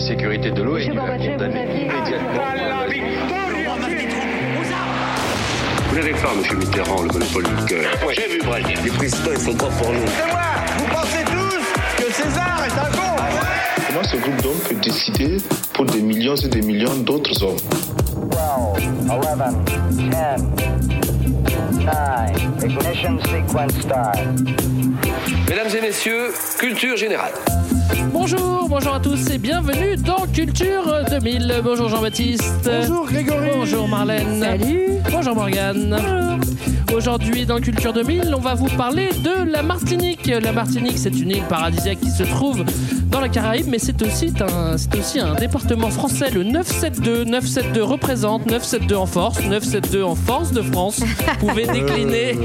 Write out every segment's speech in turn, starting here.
sécurité de l'eau et va condamner vous. Vous n'avez pas, monsieur Mitterrand, le monopole du cœur. J'ai vu Brazil. Les présidents, ils sont pas pour nous. Comment ce groupe d'hommes peut décider pour des millions et des millions d'autres hommes 12, 11, 10, 9, ignition sequence start. Mesdames et messieurs, culture générale. Bonjour, bonjour à tous et bienvenue dans Culture 2000. Bonjour Jean-Baptiste. Bonjour Grégory. Bonjour Marlène. Salut. Bonjour Morgane. Aujourd'hui dans Culture 2000, on va vous parler de la Martinique. La Martinique, c'est une île paradisiaque qui se trouve dans la Caraïbe, mais c'est aussi un, c'est aussi un département français, le 972. 972 représente 972 en force, 972 en force de France. Vous pouvez décliner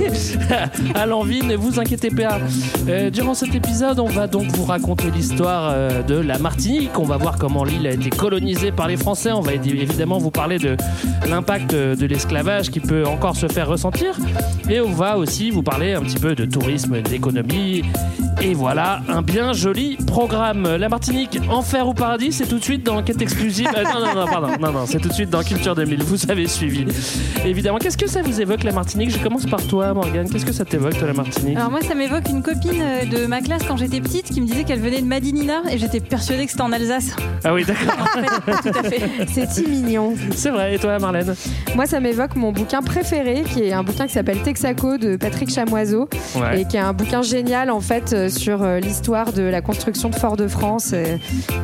à l'envie, ne vous inquiétez pas. Euh, durant cet épisode, on va donc vous raconter l'histoire euh, de la Martinique. On va voir comment l'île a été colonisée par les Français. On va évi- évidemment vous parler de l'impact de l'esclavage qui peut encore se faire ressentir. Et on va aussi vous parler un petit peu de tourisme, d'économie. Et voilà, un bien joli programme. La Martinique, enfer ou paradis, c'est tout de suite dans Enquête exclusive. Euh, non, non, non, pardon. Non, non, c'est tout de suite dans Culture 2000. Vous avez suivi. Évidemment, qu'est-ce que ça vous évoque la Martinique? Je commence par toi, Morgane. Qu'est-ce que ça t'évoque, toi, la Martinique? Alors moi, ça m'évoque une copine euh, de ma classe quand j'étais petite qui me disait qu'elle venait de Madinina et j'étais persuadée que c'était en Alsace. Ah oui, d'accord. En fait, tout à fait. C'est si mignon. C'est vrai. Et toi, Marlène? Moi, ça m'évoque mon bouquin préféré, qui est un bouquin qui s'appelle Texaco de Patrick Chamoiseau, Ouais. et qui est un bouquin génial en fait euh, sur euh, l'histoire de la construction de Fort-de-France euh,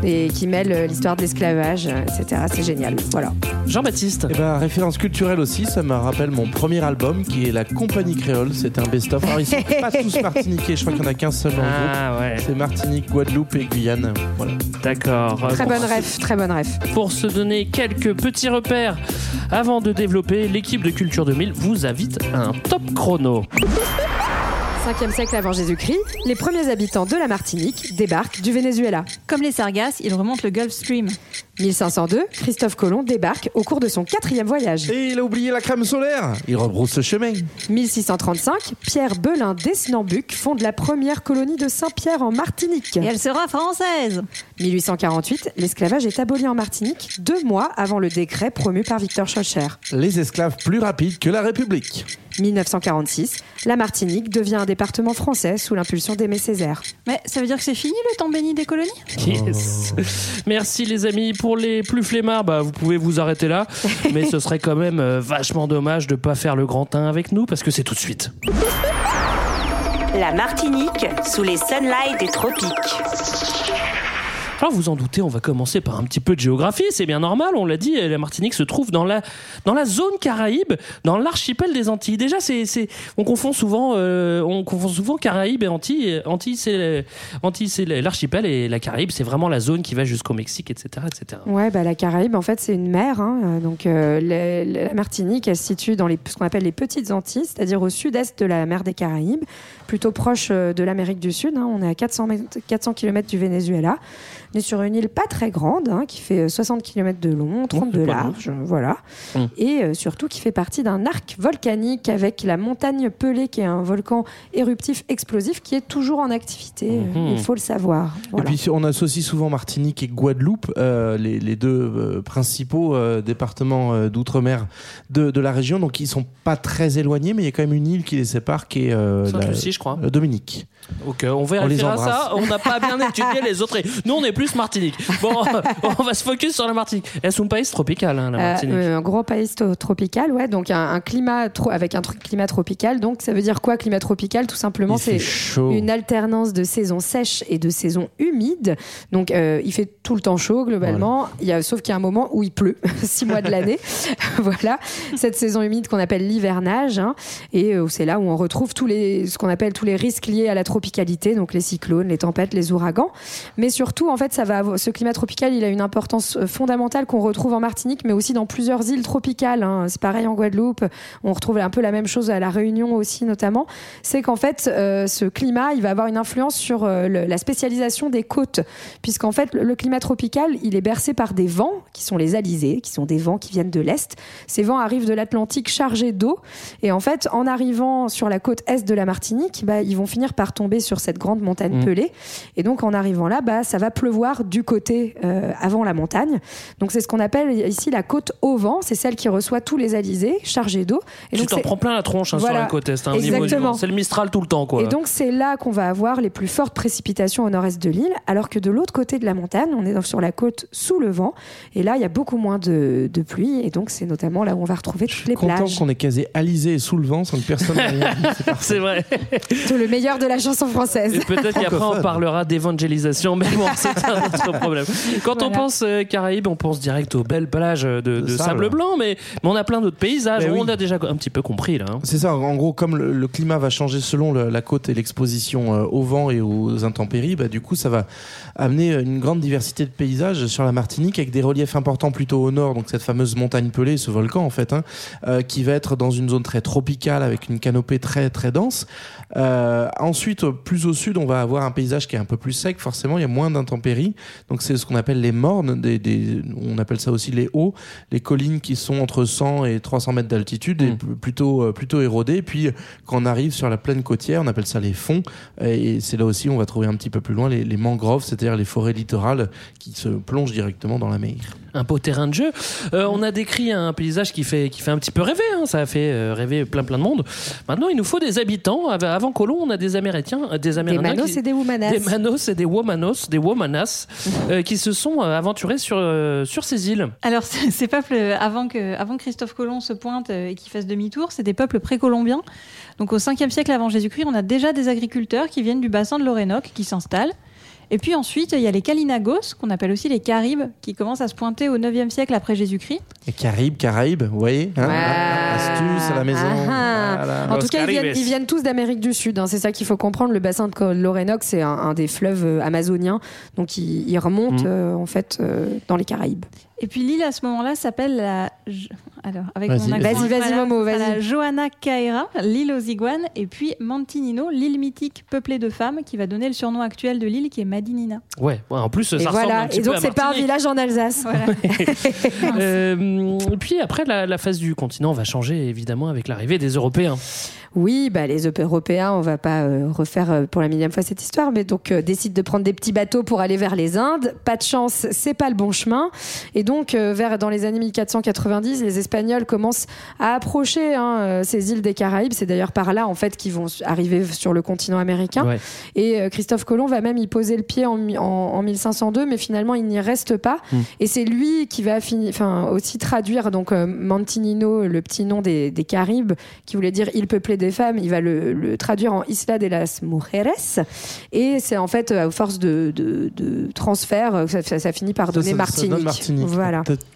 et qui mêle euh, l'histoire de l'esclavage, etc. C'est génial. Voilà. Jean-Baptiste Eh ben, référence culturelle aussi, ça me rappelle mon premier album qui est La Compagnie Créole. C'est un best-of. Alors, ils sont pas tous martiniquais, je crois qu'il y en a qu'un seul dans le groupe. Ah ouais, C'est Martinique, Guadeloupe et Guyane. Voilà. d'accord. Très bonne ref, très bonne ref. Pour se donner quelques petits repères avant de développer, l'équipe de Culture 2000 vous invite à un top chrono. 5e siècle avant Jésus-Christ, les premiers habitants de la Martinique débarquent du Venezuela. Comme les Sargasses, ils remontent le Gulf Stream. 1502, Christophe Colomb débarque au cours de son quatrième voyage. Et il a oublié la crème solaire. Il rebrousse le chemin. 1635, Pierre Belin d'Esnambuc fonde la première colonie de Saint-Pierre en Martinique. Et elle sera française. 1848, l'esclavage est aboli en Martinique, deux mois avant le décret promu par Victor Schœlcher. Les esclaves plus rapides que la République. 1946, la Martinique devient un département français sous l'impulsion d'Aimé Césaire. Mais ça veut dire que c'est fini le temps béni des colonies? Yes. Merci les amis. Pour les plus flemmards, bah, vous pouvez vous arrêter là. Mais ce serait quand même euh, vachement dommage de pas faire le grand 1 avec nous parce que c'est tout de suite. La Martinique sous les sunlights des tropiques. Alors vous en doutez, on va commencer par un petit peu de géographie, c'est bien normal, on l'a dit, la Martinique se trouve dans la, dans la zone Caraïbe, dans l'archipel des Antilles. Déjà, c'est, on, confond souvent, euh, on confond souvent Caraïbes et Antilles. Antilles, c'est, Antilles, c'est l'archipel et la Caraïbe, c'est vraiment la zone qui va jusqu'au Mexique, etc. etc. Ouais, bah, la Caraïbe, en fait, c'est une mer. hein, euh, donc, euh, la, Martinique, elle se situe dans les, ce qu'on appelle les petites Antilles, c'est-à-dire au sud-est de la mer des Caraïbes, plutôt proche euh, de l'Amérique du Sud. hein. on est à 400, mètres- 400 km du Venezuela. On est sur une île pas très grande, hein, qui fait euh, 60 km de long, 30 c'est de large, euh, voilà. Hum. Et euh, surtout qui fait partie d'un arc volcanique avec la montagne Pelée, qui est un volcan éruptif explosif qui est toujours en activité. euh, Mhm. Il faut le savoir. Voilà. Et puis on associe souvent Martinique et Guadeloupe, euh, les, les deux euh, principaux euh, départements euh, d'outre-mer de, de la région. Donc ils sont pas très éloignés, mais il y a quand même une île qui les sépare, qui est euh, la- Sainte-Lucie, je crois. euh, Dominique. Ok, on On les vérifiera embrasse. ça. On n'a pas bien étudié les autres. Nous, on est plus Martinique. Bon, on va se focus sur la Martinique. Elles sont un pays tropical, hein, la Euh, Martinique. euh, un gros pays tropical, ouais, donc un, un climat tro- avec un tr- climat tropical. Donc ça veut dire quoi, climat tropical? Tout simplement, c'est une alternance de saisons sèches et de saisons humides. Donc euh, il fait tout le temps chaud globalement, il y a, sauf qu'il y a un moment où il pleut, six mois de l'année. voilà, cette saison humide qu'on appelle l'hivernage. hein, et euh, c'est là où on retrouve tous les, ce qu'on appelle tous les risques liés à la tropicalité, donc les cyclones, les tempêtes, les ouragans. Mais surtout, en fait, ça va ce climat tropical, il a une importance euh, fondamentale qu'on retrouve en Martinique, mais aussi dans plusieurs îles tropicales. hein. C'est pareil en Guadeloupe. On retrouve un peu la même chose à la Réunion aussi, notamment. C'est qu'en fait, euh, ce climat, il va avoir une influence sur euh, le- la spécialisation des côtes, puisqu'en fait, le, le climat tropical, il est bercé par des vents qui sont les alizés, qui sont des vents qui viennent de l'est. Ces vents arrivent de l'Atlantique chargés d'eau, et en fait, en arrivant sur la côte est de la Martinique, bah, ils vont finir par tomber sur cette grande montagne Mmh. pelée, et donc en arrivant là, bah, ça va pleuvoir voir du côté euh, avant la montagne. Donc c'est ce qu'on appelle ici la côte au vent. C'est celle qui reçoit tous les alizés chargés d'eau. Et Tu donc t'en prends plein la tronche hein, Voilà. sur la côte est. hein, Exactement. C'est le Mistral tout le temps, quoi. Et donc c'est là qu'on va avoir les plus fortes précipitations au nord-est de l'île, alors que de l'autre côté de la montagne, on est sur la côte sous le vent, et là il y a beaucoup moins de, de pluie, et donc c'est notamment là où on va retrouver toutes les Content plages. qu'on ait casé Alizé et sous le vent sans que personne n'ait rien dit. C'est vrai. C'est le meilleur de la chanson française. Et peut-être qu'après on parlera d'évangélisation, mais bon, c'est problème. Quand on pense euh, Caraïbes, on pense direct aux belles plages de, de De sable. sable. blanc, mais, mais on a plein d'autres paysages. Ben on oui. a déjà un petit peu compris là. hein. C'est ça, en gros, comme le, le climat va changer selon le- la côte et l'exposition euh, au vent et aux intempéries, bah, du coup, ça va amener une grande diversité de paysages sur la Martinique avec des reliefs importants plutôt au nord, donc cette fameuse montagne pelée, ce volcan en fait, hein, euh, qui va être dans une zone très tropicale avec une canopée très très dense. Euh, ensuite, plus au sud, on va avoir un paysage qui est un peu plus sec, forcément, il y a moins d'intempéries, donc c'est ce qu'on appelle les mornes, des, des- on appelle ça aussi les hauts, les collines qui sont entre 100 et 300 mètres d'altitude et Mm. plutôt euh, plutôt érodées. Et puis quand on arrive sur la plaine côtière, on appelle ça les fonds. Et c'est là aussi où on va trouver un petit peu plus loin les, les mangroves, c'est-à-dire les forêts littorales qui se plongent directement dans la mer. Un beau terrain de jeu. Euh, on a décrit un paysage qui fait, qui fait un petit peu rêver. hein. Ça a fait euh, rêver plein plein de monde. Maintenant, il nous faut des habitants. Av- Avant Colomb, on a des Américains, euh, des Des Amérindiens. manos qui- et des womanas. Des manos et des womanos, des womanas, euh, qui se sont aventurés sur, euh, sur ces îles. Alors, ces peuples, avant que, avant que Christophe Colomb se pointe et qu'il fasse demi-tour, c'est des peuples précolombiens. Donc, au 5e siècle avant Jésus-Christ, on a déjà des agriculteurs qui viennent du bassin de l'Orénoque qui s'installent. Et puis ensuite, il y a les Kalinagos, qu'on appelle aussi les Caribes, qui commencent à se pointer au 9e siècle après Jésus-Christ. Et Caraïbes, Caraïbes, vous voyez hein Ouais. Astuce à la maison. Ah, ah. Voilà. En tout cas, ils viennent, Caribes. ils viennent tous d'Amérique du Sud. hein. C'est ça qu'il faut comprendre. Le bassin de l'Orénoque, c'est un, un des fleuves euh, amazoniens. Donc, il, il remonte Mhm. euh, en fait euh, dans les Caraïbes. Et puis l'île à ce moment-là s'appelle la. Alors, avec Vas-y. mon accent Vas-y, vas-y, Momo, vas-y. La Johanna Caera, l'île aux iguanes, et puis Mantinino, l'île mythique peuplée de femmes, qui va donner le surnom actuel de l'île, qui est Madinina. Ouais, ouais, en plus, ça Et ressemble un voilà. petit Et peu donc, à c'est pas un village en Alsace. Voilà. Euh, et puis après, la, la face du continent va changer évidemment avec l'arrivée des Européens. Oui, bah, les Européens, on va pas euh, refaire euh, pour la millième fois cette histoire, mais donc euh, décident de prendre des petits bateaux pour aller vers les Indes. Pas de chance, c'est pas le bon chemin. Et donc, euh, vers dans les années 1490, les Espagnols commencent à approcher hein, euh, ces îles des Caraïbes. C'est d'ailleurs par là, en fait, qu'ils vont arriver sur le continent américain. Ouais. Et euh, Christophe Colomb va même y poser le pied en, mi- en, en 1502, mais finalement il n'y reste pas. Mm. Et c'est lui qui va enfin, aussi traduire donc Mantinino, le petit nom des, des Caraïbes, qui voulait dire île peuplée des femmes. Il va le, le traduire en Isla de las Mujeres. Et c'est en fait à force de, de, de transfert, ça, ça- finit par donner ça- ça Martinique. donne Martinique. Voilà.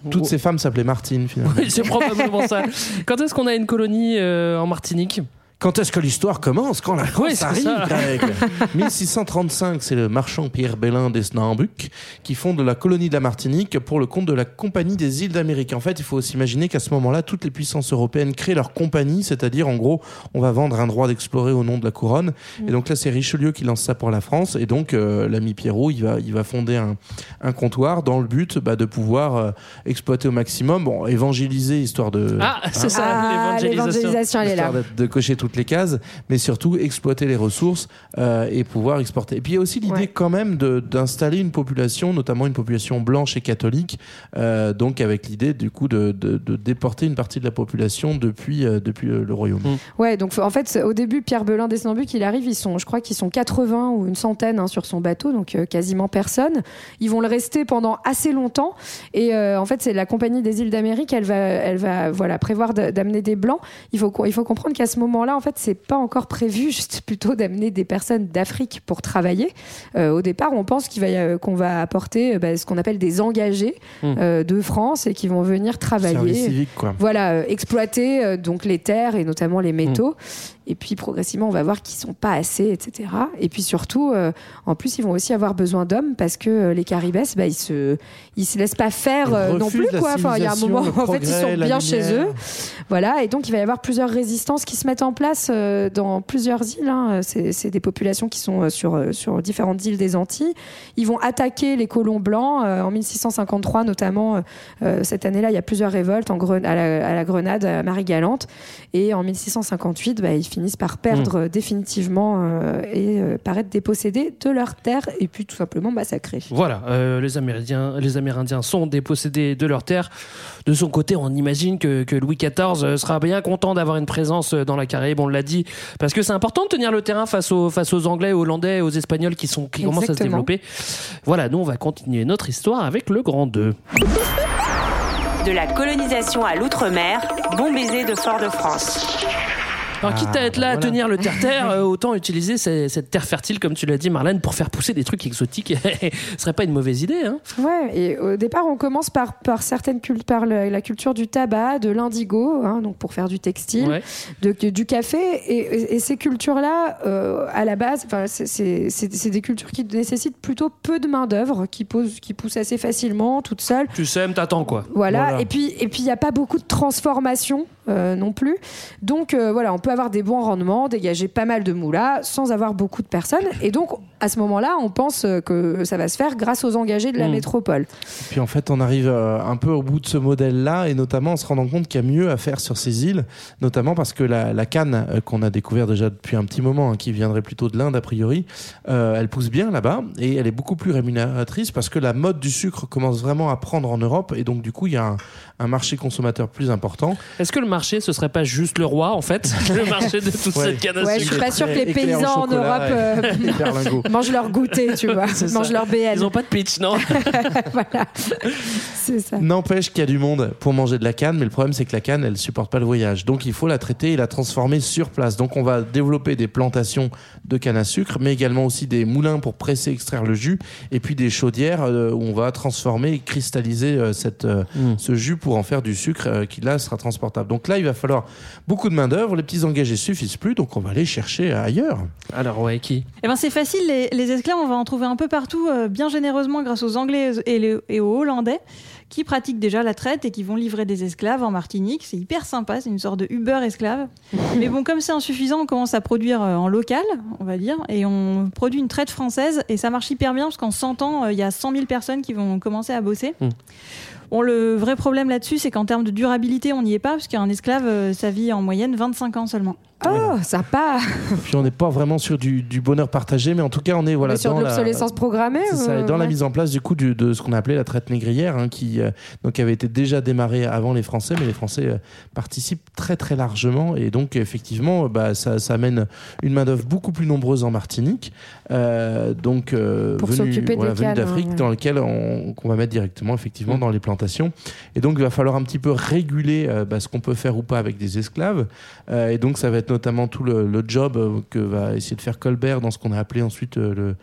Toutes ces femmes s'appelaient Martine finalement. Oui, c'est probablement ça. Quand est-ce qu'on a une colonie euh, en Martinique? Quand est-ce que l'histoire commence? Quand la France Oui, c'est arrive ça. Greg? 1635, c'est le marchand Pierre Bellin d'Esnambuc qui fonde la colonie de la Martinique pour le compte de la Compagnie des îles d'Amérique. En fait, il faut s'imaginer qu'à ce moment-là, toutes les puissances européennes créent leur compagnie, c'est-à-dire en gros, on va vendre un droit d'explorer au nom de la couronne. Et donc là, c'est Richelieu qui lance ça pour la France. Et donc, euh, l'ami Pierrot, il va, il va fonder un, un comptoir dans le but bah, de pouvoir euh, exploiter au maximum, bon, évangéliser histoire de Ah, c'est ça, Ah, l'évangélisation. elle est là. de, de cocher toutes les cases, mais surtout exploiter les ressources euh, et pouvoir exporter. Et puis il y a aussi l'idée Ouais. quand même d'installer une population, notamment une population blanche et catholique, euh, donc avec l'idée du coup de, de- de déporter une partie de la population depuis, euh, depuis le, le royaume. Mm. Ouais, donc en fait, au début, Pierre Belin d'Esnambuc, il arrive, ils sont, je crois qu'ils sont 80 ou une centaine hein, sur son bateau, donc quasiment personne. Ils vont le rester pendant assez longtemps. Et en fait, c'est la compagnie des îles d'Amérique, elle va, elle va voilà, prévoir d'amener des blancs. Il faut, il faut comprendre qu'à ce moment-là, en fait, c'est pas encore prévu, juste plutôt d'amener des personnes d'Afrique pour travailler. Euh, au départ, on pense qu'il va y a- qu'on va apporter euh, bah, ce qu'on appelle des engagés Mm. euh, de France et qui vont venir travailler Service civique, quoi. voilà, euh, exploiter euh, donc les terres et notamment les métaux. Et puis progressivement, on va voir qu'ils sont pas assez, etc. Et puis surtout, euh, en plus, ils vont aussi avoir besoin d'hommes parce que euh, les Caribes, bah, ils se, ils se laissent pas faire euh, non plus, quoi. Enfin, il y a un moment, le en fait, ils sont bien chez eux. Voilà, et donc il va y avoir plusieurs résistances qui se mettent en place dans plusieurs îles. hein. C'est des populations qui sont sur, sur différentes îles des Antilles. Ils vont attaquer les colons blancs en 1653, notamment. cette année-là, il y a plusieurs révoltes en Gren- à, la, à la Grenade, à Marie-Galante. Et en 1658, bah, ils finissent par perdre euh, définitivement euh, et euh, par être dépossédés de leurs terres et puis tout simplement massacrés. Voilà, euh, les, Amérindiens, les Amérindiens sont dépossédés de leurs terres. De son côté, on imagine que, que Louis XIV euh, sera bien content d'avoir une présence dans la Caraïbe, on l'a dit, parce que c'est important de tenir le terrain face aux, face aux Anglais, aux Hollandais, aux Espagnols qui, sont, qui commencent à se développer. Voilà, nous on va continuer notre histoire avec le Grand 2. De la colonisation à l'outre-mer, bon baiser de Fort-de-France. Alors, quitte à être là à tenir le terre-terre, euh, autant utiliser ces- cette terre fertile, comme tu l'as dit, Marlène, pour faire pousser des trucs exotiques. Ce serait pas une mauvaise idée. Hein Ouais, et au départ, on commence par, par certaines par la culture du tabac, de l'indigo, hein, donc pour faire du textile, Ouais. de- du café. Et, et- et ces cultures-là, euh, à la base, c'est- des cultures qui nécessitent plutôt peu de main-d'œuvre, qui, posent- qui poussent assez facilement, toutes seules. Tu sèmes, t'attends quoi. Voilà. Voilà. Et puis, et puis, il n'y a pas beaucoup de transformation euh, non plus. Donc, voilà, on peut avoir des bons rendements, dégager pas mal de moulas sans avoir beaucoup de personnes. Et donc, à ce moment-là, on pense euh, que ça va se faire grâce aux engagés de la Mm. métropole. Puis en fait, on arrive euh, un peu au bout de ce modèle-là, et notamment en se rendant compte qu'il y a mieux à faire sur ces îles, notamment parce que la, la canne euh, qu'on a découvert déjà depuis un petit moment, hein, qui viendrait plutôt de l'Inde a priori, euh, elle pousse bien là-bas, et elle est beaucoup plus rémunératrice parce que la mode du sucre commence vraiment à prendre en Europe, et donc du coup, il y a un, un marché consommateur plus important. Est-ce que le marché, ce serait pas juste le roi, en fait Le marché de toute Ouais. cette canne à Ouais, je sucre suis pas sûre que les paysans en Europe euh, mangent leur goûter, tu vois, mangent leur BL. Ils ont pas de pitch, non voilà, c'est ça. N'empêche qu'il y a du monde pour manger de la canne, mais le problème c'est que la canne, elle supporte pas le voyage. Donc il faut la traiter et la transformer sur place. Donc on va développer des plantations de canne à sucre, mais également aussi des moulins pour presser, extraire le jus, et puis des chaudières euh, où on va transformer et cristalliser euh, cette, euh, Mm. ce jus pour en faire du sucre euh, qui là sera transportable. Donc là, il va falloir beaucoup de main d'œuvre. Les petits engagés suffisent plus, donc on va aller chercher ailleurs. Alors, ouais, qui? Eh ben c'est facile, les, les esclaves, on va en trouver un peu partout, euh, bien généreusement grâce aux Anglais et, les- et aux Hollandais, qui pratiquent déjà la traite et qui vont livrer des esclaves en Martinique. C'est hyper sympa, c'est une sorte de Uber esclave. Mais bon, comme c'est insuffisant, on commence à produire euh, en local, on va dire, et on produit une traite française, et ça marche hyper bien, parce qu'en 100 ans, euh, il y a 100 000 personnes qui vont commencer à bosser. Mm. Bon, le vrai problème là-dessus, c'est qu'en termes de durabilité, on n'y est pas, parce qu'un esclave, euh, ça vit en moyenne 25 ans seulement. Oh, sympa. Puis on n'est pas vraiment sur du, du bonheur partagé, mais en tout cas on est voilà Mais sur dans l'obsolescence programmée. C'est ça, euh, et dans la mise en place du coup du- de ce qu'on appelait la traite négrière, hein, qui euh, donc avait été déjà démarrée avant les Français, mais les Français euh, participent très très largement, et donc effectivement, bah, ça, ça amène une main d'œuvre beaucoup plus nombreuse en Martinique, euh, donc Pour venue, voilà, d'Afrique, dans lequel on, qu'on va mettre directement effectivement Mm. dans les plantations, et donc il va falloir un petit peu réguler bah, ce qu'on peut faire ou pas avec des esclaves, et donc ça va être notamment tout le, job euh, que va essayer de faire Colbert dans ce qu'on a appelé ensuite euh, le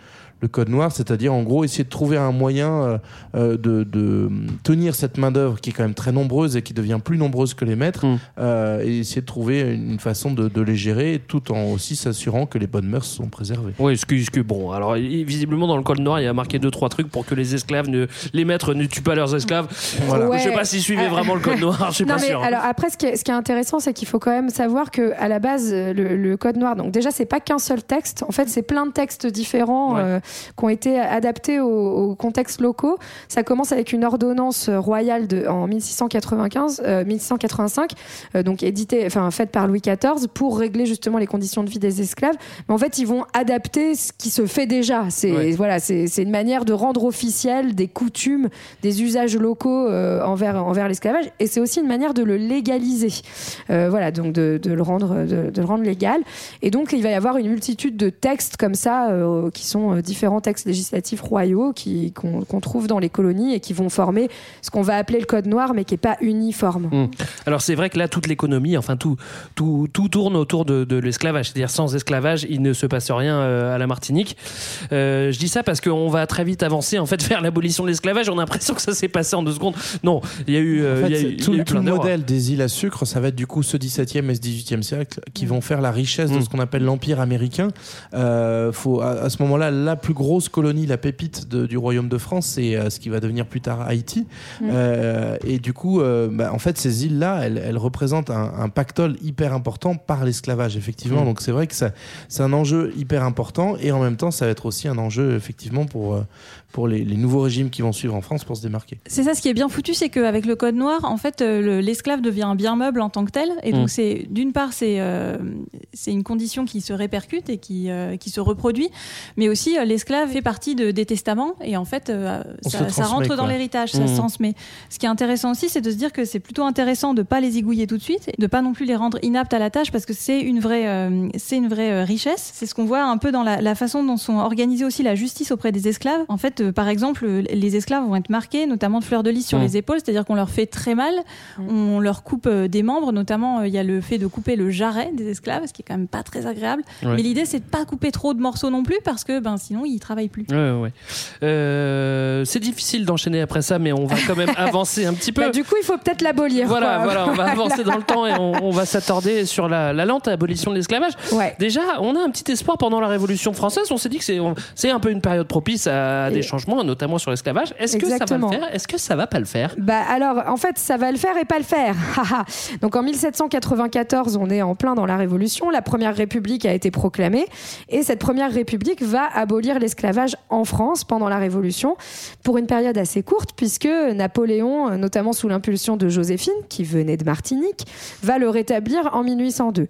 le code noir, c'est-à-dire en gros essayer de trouver un moyen euh, euh, de, de tenir cette main d'œuvre qui est quand même très nombreuse et qui devient plus nombreuse que les maîtres, Mm. euh, et essayer de trouver une façon de, de les gérer, tout en aussi s'assurant que les bonnes mœurs sont préservées. Oui, excuse, excuse. Bon, alors visiblement dans le col noir, il y a marqué deux trois trucs pour que les esclaves ne, les maîtres ne tuent pas leurs esclaves. Voilà. Ouais. Je sais pas s'ils suivaient Euh, vraiment le code noir, je suis Non pas mais sûr. alors après ce qui est, ce qui est intéressant c'est qu'il faut quand même savoir que à la base le, le code noir donc déjà c'est pas qu'un seul texte en fait c'est plein de textes différents Ouais. euh, qui ont été adaptés aux, aux contextes locaux. Ça commence avec une ordonnance royale de en 1695 euh, 1685 euh, donc éditée enfin faite par Louis XIV pour régler justement les conditions de vie des esclaves. Mais en fait ils vont adapter ce qui se fait déjà. C'est Ouais. voilà c'est une manière de rendre officiel des coutumes des usages locaux euh, envers, envers l'esclavage. Et c'est aussi une manière de le légaliser. Euh, voilà donc de, de le rendre de, de le rendre légal. Et donc il va y avoir une multitude de textes comme ça qui sont euh, différents textes législatifs royaux qui qu'on qu'on trouve dans les colonies et qui vont former ce qu'on va appeler le code noir mais qui est pas uniforme Alors c'est vrai que là, toute l'économie, enfin tout, tout, tout tourne autour de, de l'esclavage. C'est-à-dire sans esclavage, il ne se passe rien euh, à la Martinique. Euh, je dis ça parce qu'on va très vite avancer en fait vers l'abolition de l'esclavage. On a l'impression que ça s'est passé en deux secondes. Non, il y a eu, euh, En fait, y a c'est- eu- il y tout, a eu tout plein le modèle des îles à sucre, ça va être du coup ce 17e et ce 18e siècle qui vont faire la richesse de Mm. ce qu'on appelle l'Empire américain. Euh, faut, à, à ce moment-là, la plus grosse colonie, la pépite de- du Royaume de France, c'est euh, ce qui va devenir plus tard Haïti. Mm. Euh, et du coup, euh, bah, en fait, ces îles-là, elles, elles représentent un, un pactole hyper important par l'esclavage, effectivement. Mm. Donc c'est vrai que c'est un enjeu hyper important et en même temps, ça va être aussi un enjeu, effectivement, pour, pour les, les nouveaux régimes qui vont suivre en France pour se démarquer. C'est ça, ce qui est bien foutu, c'est qu'avec le code noir, en fait, le- l'esclave devient un bien meuble en tant que tel. Et donc, Mm. c'est d'une part, c'est euh, une condition qui se répercute et qui, euh, qui se reproduit, mais aussi euh, l'esclave fait partie de, des testaments et en fait, euh, ça, rentre dans l'héritage, ça se transmet. Ce qui est intéressant aussi, c'est de se dire que c'est plutôt intéressant de pas les zigouiller tout de suite, et de pas non plus les rendre inaptes à la tâche parce que c'est une vraie, euh, c'est une vraie euh, richesse. C'est ce qu'on voit un peu dans la, la façon dont sont organisées aussi la justice auprès des esclaves. En fait, euh, par exemple, les esclaves vont être marqués, notamment de fleurs de lys sur Mm. les épaules, c'est-à-dire qu'on leur fait très mal, on leur coupe euh, des membres, notamment euh, il y a le fait de couper le jarret des esclaves, ce qui est quand même pas très agréable. Ouais. Mais l'idée c'est de pas couper trop de morceaux non plus parce que ben sinon ils travaillent plus. Ouais, ouais. Euh, c'est difficile d'enchaîner après ça, mais on va quand même avancer un petit peu. Bah, du coup, il faut peut-être l'abolir. Voilà, quoi. voilà, on va avancer dans le temps et on, on va s'attarder sur la, la lente abolition de l'esclavage. Ouais. Déjà, on a un petit espoir pendant la Révolution française. On s'est dit que c'est un peu une période propice à des Et- changements, notamment sur l'esclavage. Est-ce que ça va le faire? Est-ce que ça va pas le faire? Bah alors, en fait, ça va le faire et pas le faire. Donc en 1794, on est en plein dans la Révolution. La première République a été proclamée et cette première République va abolir l'esclavage en France pendant la Révolution pour une période assez courte puisque Napoléon, notamment sous l'impulsion de Joséphine, qui venait de Martinique, va le rétablir en 1802.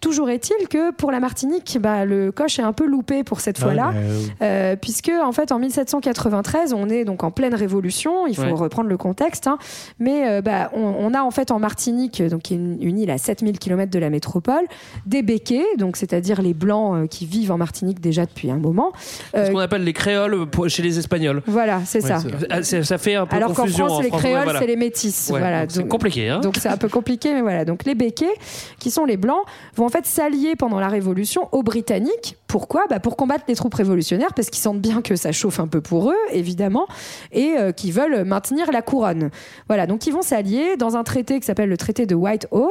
Toujours est-il que pour la Martinique, bah, le coche est un peu loupé pour cette fois-là. Ouais, mais, euh, Euh, puisque en fait en 1793 on est donc en pleine révolution il faut Ouais. reprendre le contexte hein. mais euh, bah, on, on a en fait en Martinique donc qui est une, une île à 7000 km de la métropole des béquets donc c'est-à-dire les blancs euh, qui vivent en Martinique déjà depuis un moment Ce Euh, qu'on appelle les créoles pour- chez les Espagnols. voilà c'est Ouais, ça Ah, Ça fait un peu alors qu'en France les ouais, créoles voilà. c'est les métis Ouais, voilà c'est compliqué. Hein donc c'est un peu compliqué, mais voilà. Donc les béquets, qui sont les blancs, vont en fait s'allier pendant la Révolution aux Britanniques. Pourquoi? Bah Pour combattre les troupes révolutionnaires, parce qu'ils sentent bien que ça chauffe un peu pour eux, évidemment, et euh, qui veulent maintenir la couronne. Voilà, donc ils vont s'allier dans un traité qui s'appelle le traité de Whitehall.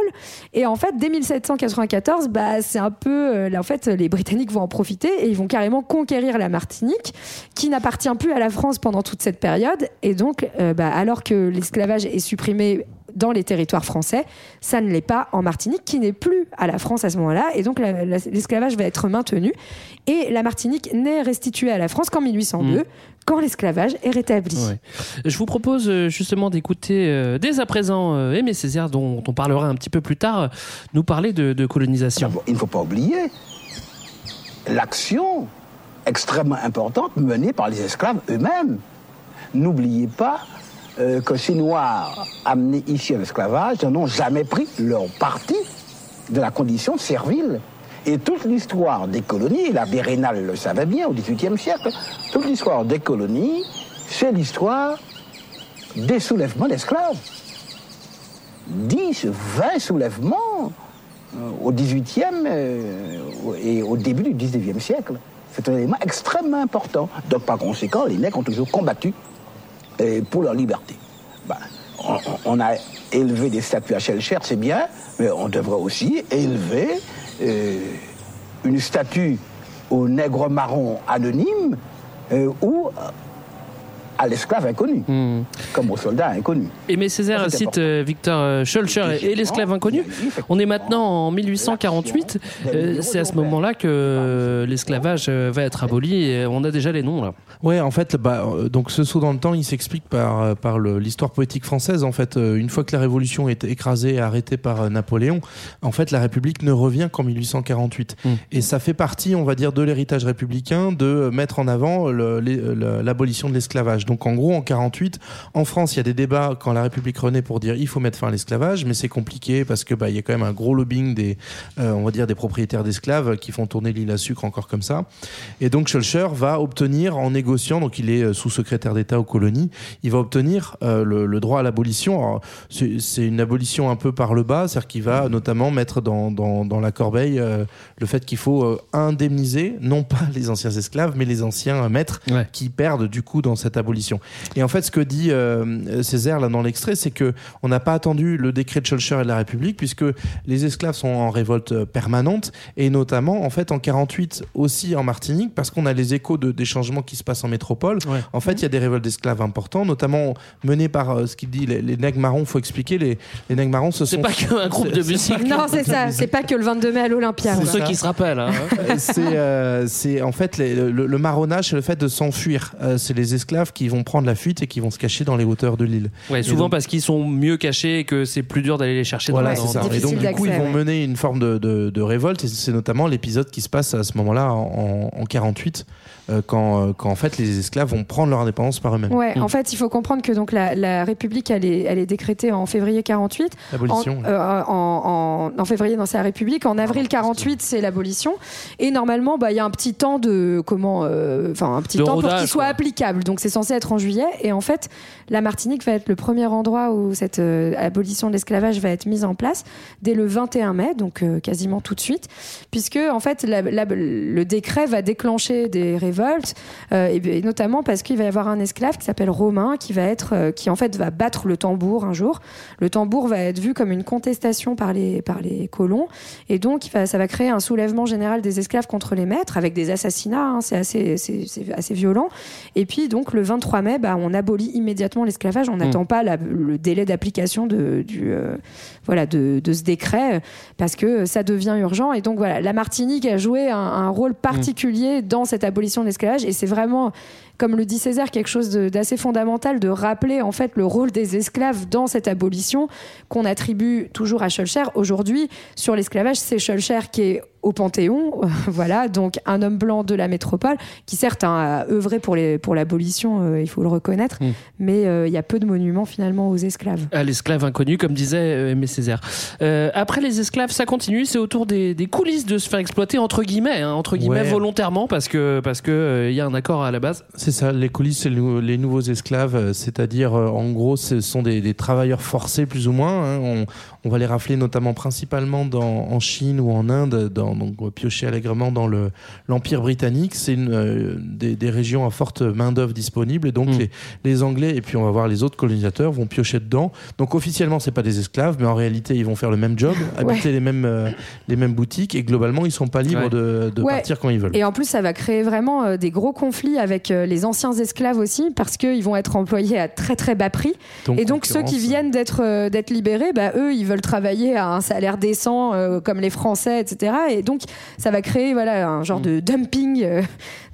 Et en fait, dès 1794, bah, c'est un peu... euh, là, en fait, les Britanniques vont en profiter et ils vont carrément conquérir la Martinique, qui n'appartient plus à la France pendant toute cette période. Et donc, euh, bah, alors que l'esclavage est supprimé dans les territoires français, ça ne l'est pas en Martinique, qui n'est plus à la France à ce moment-là. Et donc, la- la- l'esclavage va être maintenu. Et la Martinique n'est restituée à la France qu'en 1802, Mm. quand l'esclavage est rétabli. Ouais. Je vous propose euh, justement d'écouter euh, dès à présent euh, Aimé Césaire, dont on parlera un petit peu plus tard, nous parler de, de colonisation. Il ne faut pas oublier l'action extrêmement importante menée par les esclaves eux-mêmes. N'oubliez pas euh, que ces Noirs amenés ici à l'esclavage n'ont jamais pris leur parti de la condition servile. Et toute l'histoire des colonies, la Bérénal le savait bien au XVIIIe siècle, toute l'histoire des colonies, c'est l'histoire des soulèvements d'esclaves. 10, 20 soulèvements euh, au 18e euh, et au début du 19e siècle. C'est un élément extrêmement important. Donc, par conséquent, les nègres ont toujours combattu euh, pour leur liberté. Ben, on, a élevé des statues à Shellcher, c'est bien, mais on devrait aussi élever euh, une statue au nègre marron anonyme euh, ou à l'esclave inconnu, Hmm. comme au soldat inconnu. Aimé Césaire Ça, cite important. Victor euh, Schulcher et, et l'esclave inconnu. On est maintenant en 1848. Euh, c'est à ce moment-là que l'esclavage euh, va être aboli et on a déjà les noms là. Ouais, en fait, bah, donc ce saut dans le temps, il s'explique par, par l'histoire poétique française. En fait, une fois que la Révolution est écrasée et arrêtée par Napoléon, en fait, la République ne revient qu'en 1848. Mm. Et ça fait partie, on va dire, de l'héritage républicain de mettre en avant le- l'abolition de l'esclavage. Donc, en gros, en 48, en France, il y a des débats quand la République renaît pour dire il faut mettre fin à l'esclavage, mais c'est compliqué parce que bah, il y a quand même un gros lobbying des, euh, on va dire, des propriétaires d'esclaves qui font tourner l'île à sucre encore comme ça. Et donc Schulcher va obtenir, en négociant, donc il est euh, sous-secrétaire d'État aux colonies, il va obtenir euh, le, le droit à l'abolition. C'est une abolition un peu par le bas, c'est-à-dire qu'il va notamment mettre dans, dans, dans la corbeille euh, le fait qu'il faut indemniser, non pas les anciens esclaves, mais les anciens maîtres Ouais. qui perdent du coup dans cette abolition. Et en fait, ce que dit euh, Césaire là dans l'extrait, c'est que on n'a pas attendu le décret de Schulcher et de la République, puisque les esclaves sont en révolte euh, permanente, et notamment en fait en 48 aussi en Martinique, parce qu'on a les échos de, des changements qui se passent en métropole. Ouais. En fait, il y a des révoltes d'esclaves importants, notamment menées par euh, ce qu'il dit les, les nègres marrons. Faut expliquer les, les nègres marrons, ce C'est sont pas qu'un groupe de musique. Non, c'est ça. C'est pas que le 22 mai à l'Olympia. Pour ceux qui se rappellent. hein. c'est euh, en fait les- le, le marronnage, c'est le fait de s'enfuir. Euh, c'est les esclaves qui qui vont prendre la fuite et qui vont se cacher dans les hauteurs de l'île. Ouais, Et souvent donc- parce qu'ils sont mieux cachés et que c'est plus dur d'aller les chercher Voilà, dans c'est la ça. Et donc, du coup, ils vont ouais. mener une forme de, de- de révolte. Et c'est notamment l'épisode qui se passe à ce moment-là, en, en 48, euh, quand, euh, quand en fait les esclaves vont prendre leur indépendance par eux-mêmes. Ouais, en fait, il faut comprendre que donc la, la République, elle est, elle est décrétée en février 48. L'abolition, En, euh, en, en- en février, dans c'est la République. En avril 48, c'est l'abolition. Et normalement, bah, il y a un petit temps de comment, euh, enfin un petit De temps pour qu'il soit quoi. applicable. Donc c'est censé être en juillet. Et en fait, la Martinique va être le premier endroit où cette euh, abolition de l'esclavage va être mise en place dès le 21 mai, donc euh, quasiment tout de suite, puisque en fait la- la- le décret va déclencher des euh, et, et notamment parce qu'il va y avoir un esclave qui s'appelle Romain, qui va être, euh, qui en fait va battre le tambour un jour. Le tambour va être vu comme une contestation par les par les colons, et donc ça va créer un soulèvement général des esclaves contre les maîtres avec des assassinats. hein, c'est assez c'est assez violent. Et puis donc le 23 mai, bah, on abolit immédiatement l'esclavage. On n'attend pas la- le délai d'application de, du, euh, voilà, de, de ce décret parce que ça devient urgent. Et donc voilà, la Martinique a joué un, un rôle particulier dans cette abolition de l'esclavage. Et c'est vraiment, comme le dit Césaire, quelque chose d'assez fondamental de rappeler en fait le rôle des esclaves dans cette abolition qu'on attribue toujours à Schulcher. Aujourd'hui, sur l'esclavage, c'est Schulcher qui est au Panthéon, voilà, donc un homme blanc de la métropole, qui certes hein, a œuvré pour les- pour l'abolition, euh, il faut le reconnaître, Mm. mais euh, il y a peu de monuments finalement aux esclaves. à l'esclave inconnu, comme disait euh, Aimé Césaire. Euh, après les esclaves, ça continue, c'est autour des, des coulisses de se faire exploiter entre guillemets, hein, entre guillemets Ouais. volontairement parce que parce que euh, il y a un accord à la base. C'est ça, les coulisses, les nouveaux esclaves, euh, c'est-à-dire, euh, en gros, ce sont des, travailleurs forcés, plus ou moins. hein. On va les rafler notamment principalement dans, en Chine ou en Inde, dans, donc on va piocher allègrement dans le- l'Empire britannique. C'est une, euh, des, des régions à forte main-d'œuvre disponible, et donc Mm. les, les Anglais, et puis on va voir les autres colonisateurs, vont piocher dedans. Donc officiellement, c'est pas des esclaves, mais en réalité, ils vont faire le même job, habiter les, mêmes, euh, les mêmes boutiques, et globalement, ils sont pas libres Ouais. de, de Ouais. partir quand ils veulent. Et en plus, ça va créer vraiment euh, des gros conflits avec les anciens esclaves aussi, parce qu'ils vont être employés à très très bas prix. et donc ceux qui viennent d'être d'être libérés, bah, eux, ils veulent travailler à un salaire décent euh, comme les Français, etc. Et donc ça va créer voilà un genre de dumping euh,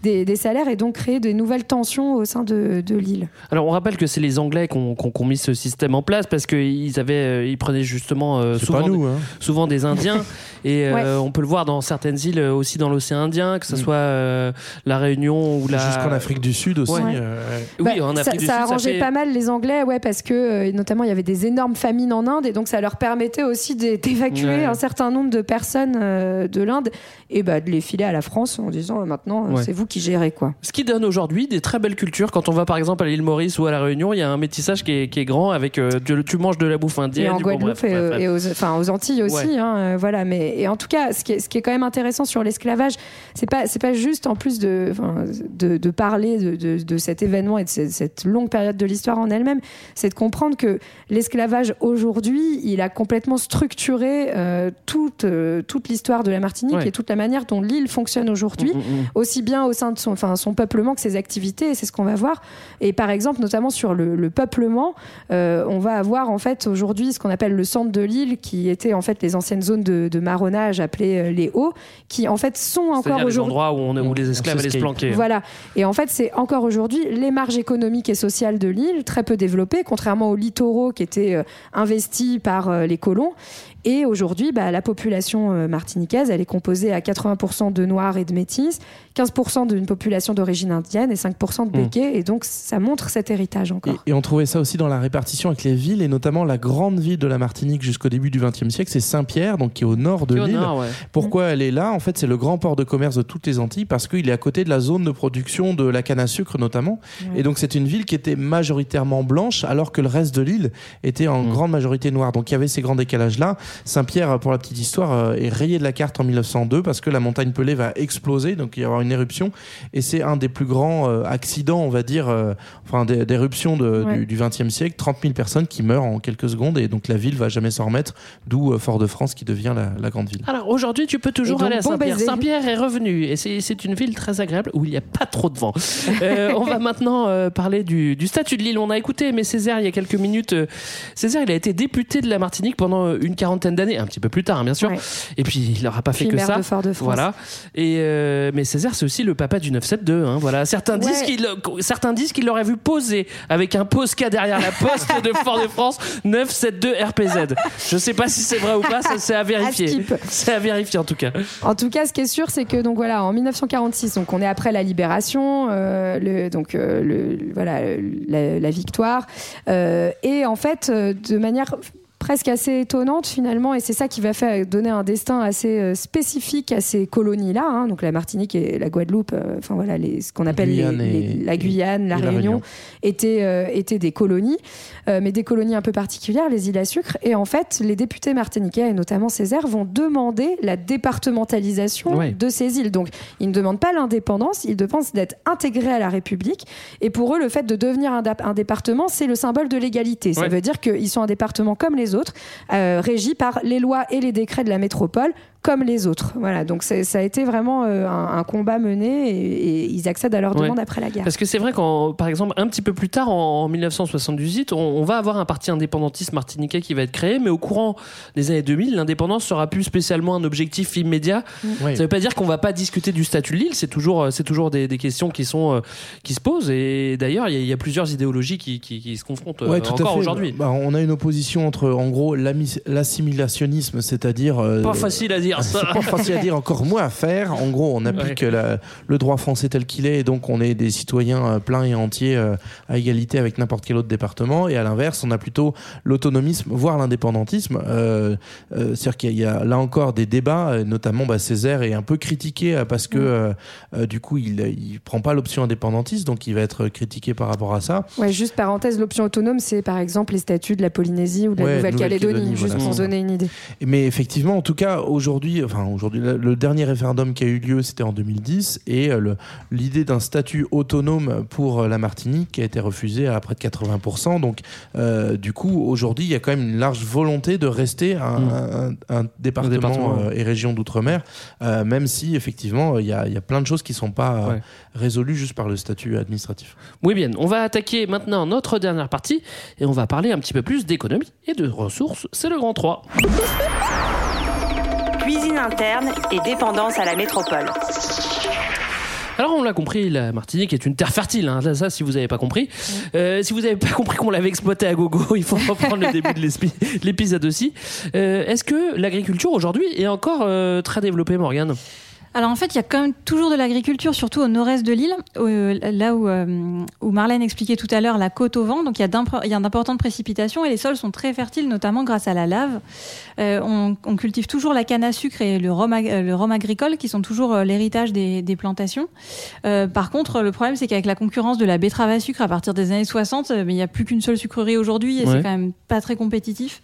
des, des salaires et donc créer de nouvelles tensions au sein de, de l'île. Alors on rappelle que c'est les Anglais qui ont, mis ce système en place parce qu'ils avaient euh, ils prenaient justement euh, souvent nous, hein. souvent des Indiens et euh, on peut le voir dans certaines îles aussi dans l'océan Indien, que ce soit euh, la Réunion ou la Jusqu'en Afrique du Sud aussi. Ouais. euh, Oui, Bah, en ça, Afrique du ça Sud, arrangeait fait- pas mal les Anglais, ouais, parce que euh, notamment il y avait des énormes famines en Inde et donc ça leur permettait aussi d'é- d'évacuer Ouais. un certain nombre de personnes euh, de l'Inde et bah, de les filer à la France en disant maintenant Ouais. c'est vous qui gérez quoi. Ce qui donne aujourd'hui des très belles cultures. Quand on va par exemple à l'île Maurice ou à la Réunion, il y a un métissage qui est, qui est grand avec euh, tu, tu manges de la bouffe indienne. Et en bon, Guadeloupe bref, et, aux, enfin, aux Antilles aussi, Ouais. hein, euh, voilà. Mais et en tout cas, ce qui est, ce qui est quand même intéressant sur l'esclavage, c'est pas c'est pas juste en plus de de, de parler de, de, de cet événement et de cette, cette longue période de l'histoire en elle-même, c'est de comprendre que l'esclavage aujourd'hui, il a complètement structuré euh, toute euh, toute l'histoire de la Martinique Ouais. et toute la manière dont l'île fonctionne aujourd'hui Mm, mm, mm. aussi bien au sein de son, enfin, son peuplement que ses activités, et c'est ce qu'on va voir. Et par exemple, notamment sur le, le peuplement, euh, on va avoir en fait aujourd'hui ce qu'on appelle le centre de l'île, qui était en fait les anciennes zones de, de marronnage appelées euh, les hauts, qui en fait sont encore aujourd'hui. endroits où, on, où les esclaves allaient se planquer. Voilà. Et en fait, c'est encore aujourd'hui les marges économiques et sociales de l'île, très peu développées, contrairement aux littoraux qui étaient euh, investis par les colons. Et aujourd'hui, bah, la population euh, martiniquaise, elle est composée à 80% de noirs et de métis, 15% d'une population d'origine indienne et 5% de béquets. Et donc, ça montre cet héritage encore. Et, et on trouvait ça aussi dans la répartition avec les villes, et notamment la grande ville de la Martinique jusqu'au début du XXe siècle, c'est Saint-Pierre, donc qui est au nord de l'île. ouais. Pourquoi elle est là? En fait, c'est le grand port de commerce de toutes les Antilles parce qu'il est à côté de la zone de production de la canne à sucre notamment. Et donc, c'est une ville qui était majoritairement blanche alors que le reste de l'île était en Mm. grande majorité noire. Donc, il y avait ces grands décalages-là. Saint-Pierre, pour la petite histoire, euh, est rayé de la carte en 1902 parce que la montagne Pelée va exploser, donc il y aura une éruption. Et c'est un des plus grands euh, accidents, on va dire, euh, enfin, d'é- d'éruption Ouais. du, 20e siècle. 30 000 personnes qui meurent en quelques secondes et donc la ville va jamais s'en remettre, d'où euh, Fort-de-France qui devient la, la grande ville. Alors aujourd'hui, tu peux toujours donc, aller à Saint-Pierre. Saint-Pierre est revenu et c'est une ville très agréable où il n'y a pas trop de vent. Euh, on va maintenant euh, parler du, du statut de l'île. On a écouté mais Césaire il y a quelques minutes. Euh, Césaire, il a été député de la Martinique pendant une quarantaine d'années, un petit peu plus tard, hein, bien sûr. Ouais. Et puis, il n'aura pas fait que ça. de Fort-de-France. Voilà. Et euh, mais Césaire, c'est aussi le papa du 972. Hein, voilà. Certains Ouais. disent qu'il, certains disent qu'il l'aurait vu poser avec un Posca derrière la poste de Fort-de-France 972 RPZ. Je sais pas si c'est vrai ou pas, ça c'est à vérifier. C'est à vérifier en tout cas. En tout cas, ce qui est sûr, c'est que donc voilà, en 1946, donc on est après la libération, euh, le, donc euh, le, voilà la, la victoire, euh, et en fait, de manière presque assez étonnante finalement, et c'est ça qui va faire donner un destin assez euh, spécifique à ces colonies-là, hein, donc la Martinique et la Guadeloupe, euh, enfin voilà, les, ce qu'on appelle les- les- la Guyane, la Réunion, étaient, euh, étaient des colonies, euh, mais des colonies un peu particulières, les îles à sucre. Et en fait, les députés martiniquais, et notamment Césaire, vont demander la départementalisation Ouais. de ces îles. Donc, ils ne demandent pas l'indépendance, ils demandent d'être intégrés à la République. Et pour eux, le fait de devenir un, département, c'est le symbole de l'égalité. Ça Ouais. veut dire qu'ils sont un département comme les autres, euh, régis par les lois et les décrets de la métropole comme les autres. Voilà, donc ça a été vraiment euh, un, un combat mené et, et ils accèdent à leur Ouais. demande après la guerre. Parce que c'est vrai qu'en, par exemple, un petit peu plus tard, en, en 1978, on, on va avoir un parti indépendantiste martiniquais qui va être créé, mais au courant des années 2000, l'indépendance sera plus spécialement un objectif immédiat. Oui. Ça veut pas dire qu'on va pas discuter du statut de l'île, c'est toujours, euh, c'est toujours des, des questions qui sont, euh, qui se posent. Et d'ailleurs, il y, a- il y a plusieurs idéologies qui, qui- qui se confrontent Ouais, tout à encore fait. aujourd'hui. Bah, on a une opposition entre, en gros, l'assimilationnisme, c'est-à-dire. euh, Pas facile à dire ça. C'est pas facile à dire, encore moins à faire. En gros, on applique la- le droit français tel qu'il est, et donc on est des citoyens euh, pleins et entiers euh, à égalité avec n'importe quel autre département. Et à l'inverse, on a plutôt l'autonomisme, voire l'indépendantisme. Euh, euh, C'est-à-dire qu'il y a là encore des débats, notamment bah, Césaire est un peu critiqué parce que euh, euh, du coup, il, il prend pas l'option indépendantiste, donc il va être critiqué par rapport à ça. Ouais, juste parenthèse, l'option autonome, c'est par exemple les statuts de la Polynésie ou de la Ouais, Nouvelle-Calédonie, Nouvelle-Calédonie, juste voilà, pour donner une idée. Mais effectivement, en tout cas, aujourd'hui, enfin aujourd'hui, le, dernier référendum qui a eu lieu, c'était en 2010, et euh, l'idée d'un statut autonome pour euh, la Martinique qui a été refusée à près de 80%. Donc, euh, du coup, aujourd'hui, il y a quand même une large volonté de rester un, Mm. un- un département, département, euh, et région d'outre-mer, euh, même si effectivement, il y a, il y a plein de choses qui sont pas Ouais. résolues juste par le statut administratif. Oui, bien. On va attaquer maintenant notre dernière partie et on va parler un petit peu plus d'économie et de ressources. C'est le grand 3. Cuisine interne et dépendance à la métropole. Alors on l'a compris, la Martinique est une terre fertile. hein. Ça, si vous n'avez pas compris, Euh, si vous n'avez pas compris qu'on l'avait exploité à gogo, il faut reprendre le début de l'épisode aussi. Euh, Est-ce que l'agriculture aujourd'hui est encore euh, très développée, Morgane? Alors en fait, il y a quand même toujours de l'agriculture, surtout au nord-est de l'île, là où, euh, où Marlène expliquait tout à l'heure la côte au vent. Donc il y a d'importantes précipitations et les sols sont très fertiles, notamment grâce à la lave. Euh, on, on cultive toujours la canne à sucre et le rhum, euh, le rhum agricole, qui sont toujours l'héritage des, des plantations. Euh, par contre, le problème, c'est qu'avec la concurrence de la betterave à sucre à partir des années 60, euh, mais il n'y a plus qu'une seule sucrerie aujourd'hui et Ouais. c'est quand même pas très compétitif.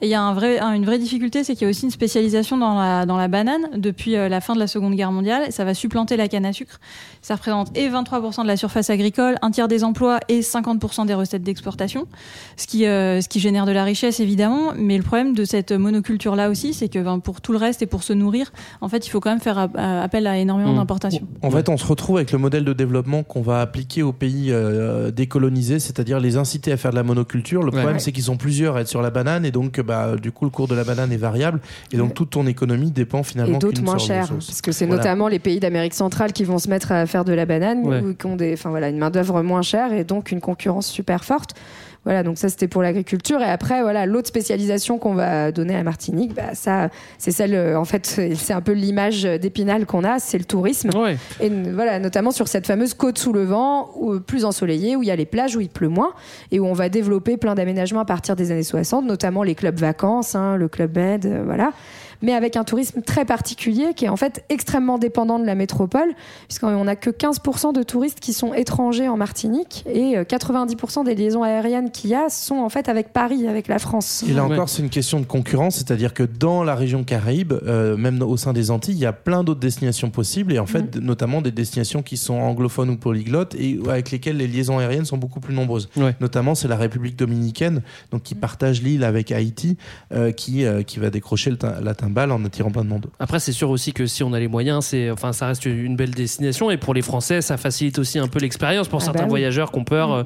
Et il y a un vrai, un- une vraie difficulté, c'est qu'il y a aussi une spécialisation dans la, dans la banane depuis la fin de la Seconde Guerre mondiale. Ça va supplanter la canne à sucre. Ça représente et 23% de la surface agricole, un tiers des emplois et 50% des recettes d'exportation, ce qui, euh, ce qui génère de la richesse évidemment. Mais le problème de cette monoculture là aussi, c'est que ben, pour tout le reste et pour se nourrir, en fait, il faut quand même faire euh, appel à énormément Mmh. d'importations. En fait, on se retrouve avec le modèle de développement qu'on va appliquer aux pays euh, décolonisés, c'est-à-dire les inciter à faire de la monoculture. Le problème, Ouais. c'est qu'ils sont plusieurs à être sur la banane et donc, bah, du coup, le cours de la banane est variable et donc toute ton économie dépend finalement Et d'autres moins chères, parce que c'est Voilà. notamment les pays d'Amérique centrale qui vont se mettre à faire de la banane, Ouais. ou qui ont des, enfin voilà, une main d'œuvre moins chère et donc une concurrence super forte. Voilà, donc ça c'était pour l'agriculture. Et après, voilà, l'autre spécialisation qu'on va donner à Martinique, bah, ça, c'est celle, euh, en fait, c'est un peu l'image d'Épinal qu'on a, c'est le tourisme. Ouais. Et voilà, notamment sur cette fameuse côte sous le vent, où, plus ensoleillée, où il y a les plages, où il pleut moins, et où on va développer plein d'aménagements à partir des années 60, notamment les clubs vacances, hein, le club med, euh, voilà. Mais avec un tourisme très particulier qui est en fait extrêmement dépendant de la métropole, puisqu'on n'a que 15% de touristes qui sont étrangers en Martinique et euh, 90% des liaisons aériennes qu'il y a sont en fait avec Paris, avec la France. Et là encore, c'est une question de concurrence, c'est-à-dire que dans la région Caraïbe, euh, même au sein des Antilles, il y a plein d'autres destinations possibles, et en fait, notamment des destinations qui sont anglophones ou polyglottes, et avec lesquelles les liaisons aériennes sont beaucoup plus nombreuses. Ouais. Notamment, c'est la République dominicaine, donc qui partage l'île avec Haïti, euh, qui, euh, qui va décrocher le la tympan un bal en attirant plein de monde. Après, c'est sûr aussi que si on a les moyens, c'est, enfin, ça reste une belle destination. Et pour les Français, ça facilite aussi un peu l'expérience. Pour Ah certains bah oui. voyageurs qui ont peur, euh,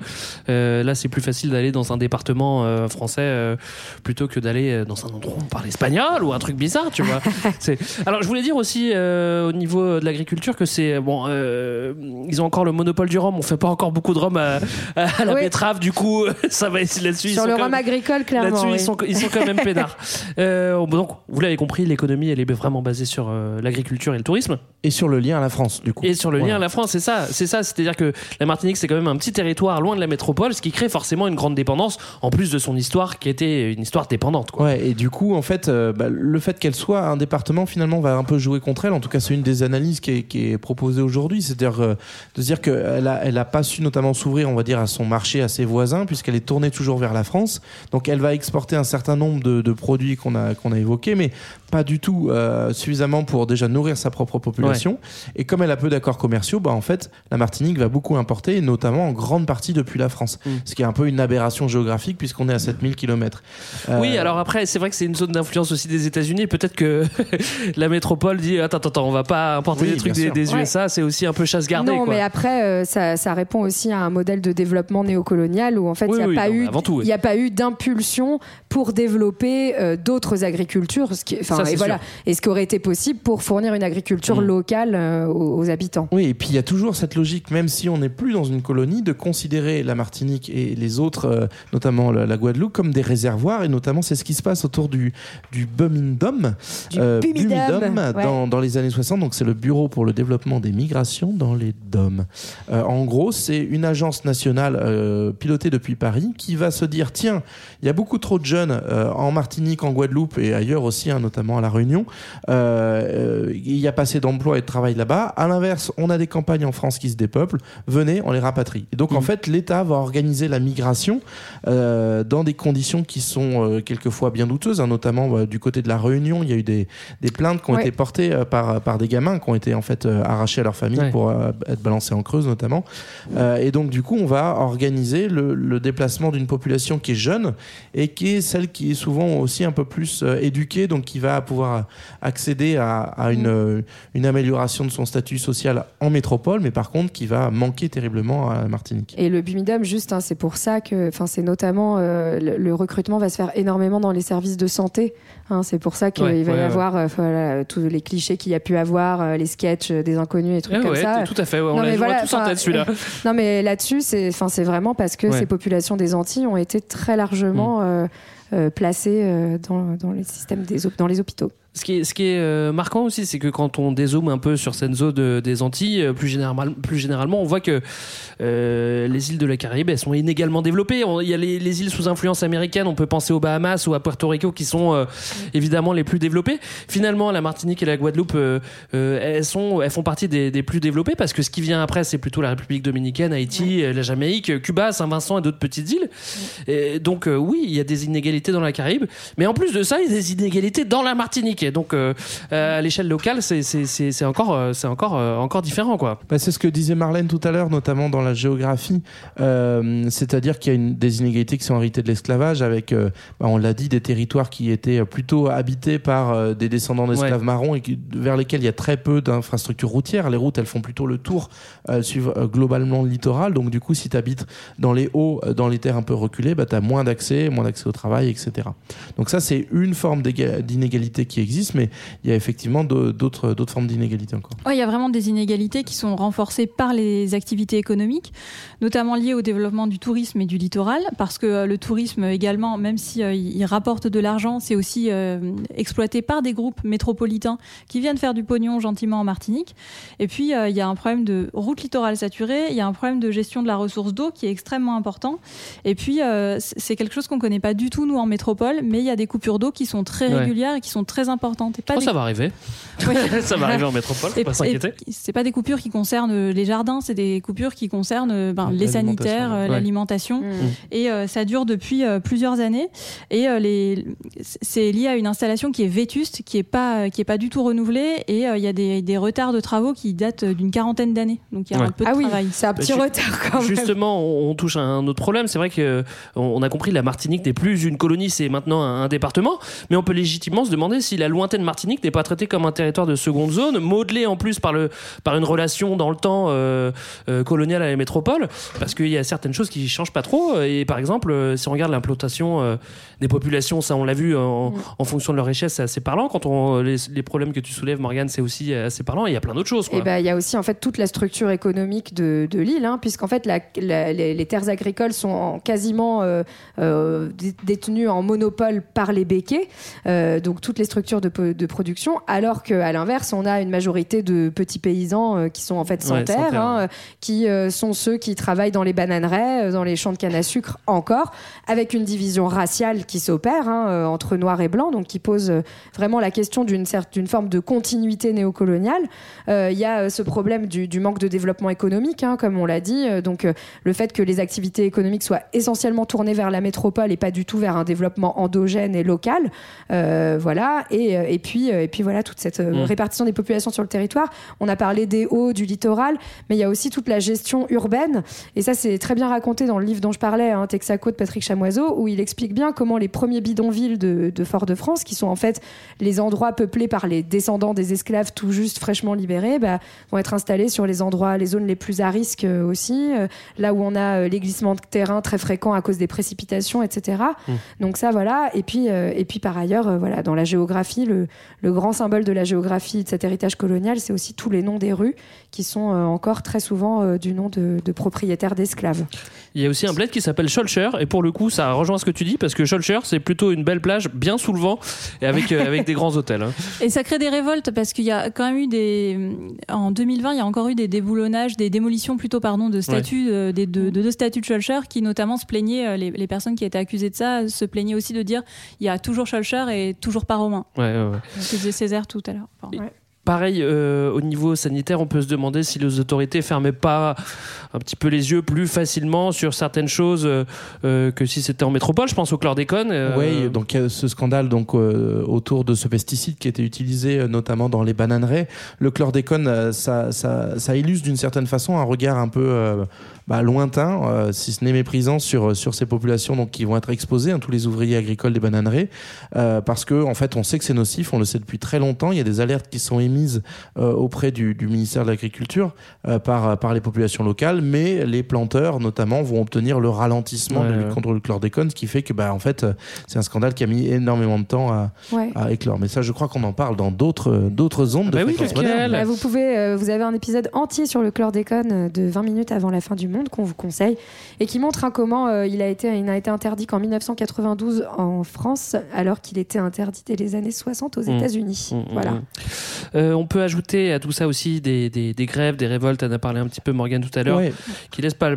euh, là, c'est plus facile d'aller dans un département euh, français euh, plutôt que d'aller dans un endroit où on parle espagnol ou un truc bizarre, tu vois. C'est- Alors, je voulais dire aussi euh, au niveau de l'agriculture que c'est bon. euh, ils ont encore le monopole du rhum. On fait pas encore beaucoup de rhum à, à la Oui. betterave. Du coup, ça va être là-dessus. Sur le rhum même- agricole, clairement. Là-dessus, oui. ils, sont, ils sont quand même peinards. Euh, donc, vous l'avez compris, l'économie, elle est vraiment basée sur euh, l'agriculture et le tourisme. Et sur le lien à la France, du coup. Et sur le lien à la France, c'est ça. C'est ça. C'est-à-dire que la Martinique, c'est quand même un petit territoire loin de la métropole, ce qui crée forcément une grande dépendance, en plus de son histoire qui était une histoire dépendante. Quoi. Ouais, et du coup, en fait, euh, bah, le fait qu'elle soit un département, finalement, va un peu jouer contre elle. En tout cas, c'est une des analyses qui est, qui est proposée aujourd'hui. C'est-à-dire euh, de se dire qu'elle a, elle a pas su notamment s'ouvrir, on va dire, à son marché, à ses voisins, puisqu'elle est tournée toujours vers la France. Donc, elle va exporter un certain nombre de, de produits qu'on a, qu'on a évoqués, mais pas du tout euh, suffisamment pour déjà nourrir sa propre population. Et comme elle a peu d'accords commerciaux, bah, en fait, la Martinique va beaucoup importer, et notamment en grande partie depuis la France. Mm. Ce qui est un peu une aberration géographique, puisqu'on est à 7000 km. Oui, alors après, c'est vrai que c'est une zone d'influence aussi des États-Unis. Peut-être que la métropole dit attends, attends, on va pas importer Oui, des trucs des, USA. C'est aussi un peu chasse gardée. non, quoi. mais après, euh, ça, ça répond aussi à un modèle de développement néocolonial où en fait, il Oui, n'y a, oui, non, eu- tout, y a pas eu d'impulsion pour développer euh, d'autres agricultures. Ce qui, enfin, Ça, et voilà, sûr. et ce qui aurait été possible pour fournir une agriculture Mm. locale euh, aux, aux habitants. Oui, et puis il y a toujours cette logique, même si on n'est plus dans une colonie, de considérer la Martinique et les autres, euh, notamment la, la Guadeloupe, comme des réservoirs. Et notamment, c'est ce qui se passe autour du, du Bumindom, Du euh, Bumidum, Bumidom, ouais. dans, dans les années 60. Donc, c'est le Bureau pour le développement des migrations dans les DOM. Euh, en gros, c'est une agence nationale pilotée depuis Paris qui va se dire tiens, il y a beaucoup trop de jeunes en Martinique, en Guadeloupe et ailleurs aussi, hein, notamment à La Réunion. Euh, euh, il y a pas assez d'emplois et de travail là-bas. À l'inverse, on a des campagnes en France qui se dépeuplent. Venez, on les rapatrie. Et donc, en fait, l'État va organiser la migration euh, dans des conditions qui sont quelquefois bien douteuses, hein, notamment bah, du côté de la Réunion. Il y a eu des, des plaintes qui ont Ouais. été portées par, par des gamins qui ont été en fait arrachés à leur famille Ouais. pour être balancés en Creuse, notamment. Et donc, du coup, on va organiser le, le déplacement d'une population qui est jeune et qui est celle qui est souvent aussi un peu plus éduquée, donc qui va pouvoir accéder à, à une, euh, une amélioration de son statut social en métropole, mais par contre qui va manquer terriblement à Martinique. Et le Bumidum, juste, hein, c'est pour ça que, enfin, c'est notamment euh, le, le recrutement va se faire énormément dans les services de santé. hein. c'est pour ça qu'il Ouais, va ouais, y ouais. avoir euh, voilà, tous les clichés qu'il y a pu avoir, euh, les sketchs des inconnus et trucs Ouais, comme ouais, ça. tout à fait. ouais, on vois voilà, tous en tête celui-là. Non, mais là-dessus, c'est, enfin, c'est vraiment parce que Ouais. ces populations des Antilles ont été très largement Mm. Euh, placées euh, dans, dans les systèmes des dans les hôpitaux. Ce qui est, ce qui est euh, marquant aussi, c'est que quand on dézoome un peu sur zone de- des Antilles, euh, plus, général- plus généralement, on voit que euh, les îles de la Caraïbe, elles sont inégalement développées. Il y a les, les îles sous influence américaine, on peut penser aux Bahamas ou à Puerto Rico qui sont euh, évidemment les plus développées. Finalement, la Martinique et la Guadeloupe, euh, euh, elles, sont, elles font partie des, des plus développées parce que ce qui vient après, c'est plutôt la République dominicaine, Haïti, euh, la Jamaïque, Cuba, Saint-Vincent et d'autres petites îles. Et donc euh, oui, il y a des inégalités dans la Caraïbe, mais en plus de ça, il y a des inégalités dans la Martinique. Et donc euh, euh, à l'échelle locale, c'est encore, c'est encore, euh, encore différent quoi. Bah, c'est ce que disait Marlène tout à l'heure, notamment dans la géographie. Euh, C'est-à-dire qu'il y a une, des inégalités qui sont héritées de l'esclavage, avec, euh, bah, on l'a dit, des territoires qui étaient plutôt habités par des descendants d'esclaves Ouais. marrons et qui- vers lesquels il y a très peu d'infrastructures routières. Les routes, elles font plutôt le tour, suivent globalement le littoral. Donc, du coup, si tu habites dans les hauts, dans les terres un peu reculées, bah, tu as moins d'accès, moins d'accès au travail, etc. Donc, ça, c'est une forme d'inégalité qui existe, mais il y a effectivement d'autres formes d'inégalité encore. Il y a vraiment des inégalités qui sont renforcées par les activités économiques, notamment liées au développement du tourisme et du littoral, parce que euh, le tourisme également, même si euh, il rapporte de l'argent, c'est aussi euh, exploité par des groupes métropolitains qui viennent faire du pognon gentiment en Martinique. Et puis il y a un problème de route littorale saturée, il y a un problème de gestion de la ressource d'eau qui est extrêmement important. Et puis c'est quelque chose qu'on connaît pas du tout nous en métropole, mais il y a des coupures d'eau qui sont très Ouais. régulières et qui sont très importantes. Et pas Oh, des ça va arriver. Oui. ça va arriver en métropole, faut pas s'inquiéter. C'est pas des coupures qui concernent euh, les jardins, c'est des coupures qui concernent euh, ben, les sanitaires, euh, ouais. l'alimentation. Mm. Et euh, ça dure depuis euh, plusieurs années. Et euh, les... c'est lié à une installation qui est vétuste, qui est pas, qui est pas du tout renouvelée. Et euh, il y a des, des retards de travaux qui datent d'une quarantaine d'années. Donc il y a Ouais. un peu de Ah oui, travail. c'est un petit Bah, retard quand même. Justement, on, on touche à un autre problème. C'est vrai que on on a compris la Martinique n'est plus une colonie, c'est maintenant un, un département. Mais on peut légitimement se demander si la lointaine Martinique n'est pas traitée comme un territoire de seconde zone, modelé en plus par, le, par une relation dans le temps euh, euh, coloniale à la métropole, parce qu'il y a certaines choses qui changent pas trop. Et par exemple, euh, si on regarde l'implantation euh, des populations, ça on l'a vu en, fonction de leur richesse, c'est assez parlant. Quand on les, problèmes que tu soulèves, Morgane, c'est aussi assez parlant. Il y a plein d'autres choses. Ben, il y a aussi en fait toute la structure économique de, l'île, hein, puisqu'en fait les, terres agricoles sont en- quasiment dé- détenues en monopole par les béquets, donc toutes les structures de, production, alors qu'à l'inverse, on a une majorité de petits paysans euh, qui sont en fait sans Ouais, sans terre, hein, ouais. euh, qui euh, sont ceux qui travaillent dans les bananeraies, dans les champs de canne à sucre encore, avec une division raciale qui s'opère hein, entre noir et blanc, donc qui pose vraiment la question d'une forme de continuité néocoloniale. Euh, Il y a ce problème du, du manque de développement économique, hein, comme on l'a dit. Donc, le fait que les activités économiques soient essentiellement tournées vers la métropole et pas du tout vers un développement endogène et local. Euh, voilà. Et, euh, et puis, euh, et puis voilà, toute cette euh, Mm. répartition des populations sur le territoire. On a parlé des hauts, du littoral, mais il y a aussi toute la gestion urbaine. Et ça, c'est très bien raconté dans le livre dont je parlais, hein, Texaco de Patrick Chamoiseau, où il explique bien comment les premiers bidonvilles de, de Fort-de-France, qui sont en fait les endroits peuplés par les descendants des esclaves tout juste fraîchement libérés, bah, vont être installés sur les endroits, les zones les plus à risque aussi, là où on a les glissements de terrain très fréquents à cause des précipitations, etc. Mm. Donc ça, voilà. Et puis, et puis par ailleurs, voilà, dans la géographie, le, le grand symbole de la géographie de cet héritage colonial, c'est aussi tous les noms des rues qui sont euh, encore très souvent euh, du nom de, de propriétaires d'esclaves. Il y a aussi un bled qui s'appelle Scholcher, et pour le coup, ça rejoint ce que tu dis, parce que Scholcher, c'est plutôt une belle plage, bien sous le vent, et avec, euh, avec des grands hôtels. hein. Et ça crée des révoltes parce qu'il y a quand même eu des. En 2020, il y a encore eu des déboulonnages, des démolitions plutôt, pardon, de statues, des, de, de deux statues de Schulcher qui notamment se plaignaient, les, les personnes qui étaient accusées de ça se plaignaient aussi de dire il y a toujours Schulcher et toujours pas Romain. Ouais, ouais, ouais. Ce que disait Césaire tout à l'heure. Enfin, ouais. Pareil, euh, au niveau sanitaire, on peut se demander si les autorités fermaient pas un petit peu les yeux plus facilement sur certaines choses euh, euh, que si c'était en métropole. Je pense au chlordécone. euh, Oui, donc il y a ce scandale donc euh, autour de ce pesticide qui était utilisé euh, notamment dans les bananeraies. Le chlordécone, euh, ça, ça, ça illustre d'une certaine façon un regard un peu euh, bah, lointain, euh, si ce n'est méprisant sur sur ces populations donc qui vont être exposées, hein, tous les ouvriers agricoles des bananeraies, euh, parce que en fait on sait que c'est nocif, on le sait depuis très longtemps. Il y a des alertes qui sont émises euh, auprès du, du ministère de l'Agriculture euh, par par les populations locales, mais les planteurs notamment vont obtenir le ralentissement Ouais, de lutte ouais. contre le chlordécone, ce qui fait que bah en fait euh, c'est un scandale qui a mis énormément de temps à, Ouais. à éclore. Mais ça, je crois qu'on en parle dans d'autres euh, d'autres ondes de bah oui, lequel moderne. Bah, vous pouvez, euh, vous avez un épisode entier sur le chlordécone euh, de 20 minutes avant la fin du monde qu'on vous conseille et qui montre hein, comment euh, il a été, il n'a été interdit qu'en 1992 en France, alors qu'il était interdit dès les années 60 aux Mmh. États-Unis. Mm, mm, Voilà. mm. Euh, on peut ajouter à tout ça aussi des, des, des grèves, des révoltes. On a parlé un petit peu Morgan tout à l'heure, Ouais. qui laissent pas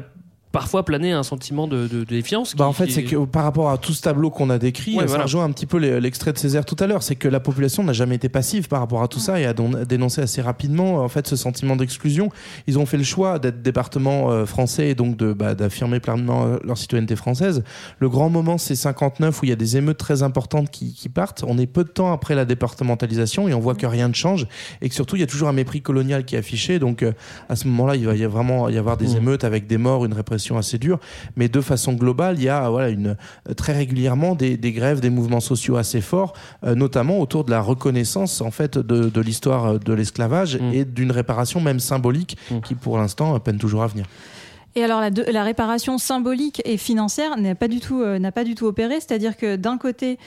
parfois planer un sentiment de, de- de défiance. Bah en fait, c'est que par rapport à tout ce tableau qu'on a décrit, Ouais, ça voilà. rejoint un petit peu l'extrait de Césaire tout à l'heure, c'est que la population n'a jamais été passive par rapport à tout ça et a dénoncé assez rapidement en fait ce sentiment d'exclusion. Ils ont fait le choix d'être département euh, français et donc de bah, d'affirmer pleinement euh, leur citoyenneté française. Le grand moment, c'est 59 où il y a des émeutes très importantes qui, qui partent. On est peu de temps après la départementalisation et on voit que rien ne change et que surtout il y a toujours un mépris colonial qui est affiché. Donc euh, à ce moment-là, il va y a vraiment y avoir des Mmh. émeutes avec des morts, une répression assez dure. Mais de façon globale, il y a voilà une euh, très régulièrement des, des grèves, des mouvements sociaux assez forts, euh, notamment autour de la reconnaissance en fait de, l'histoire euh, de l'esclavage Mm. et d'une réparation même symbolique Mm. qui pour l'instant peine toujours à venir. Et alors la, de- la réparation symbolique et financière n'a pas du tout euh, n'a pas du tout opéré, c'est-à-dire que d'un côté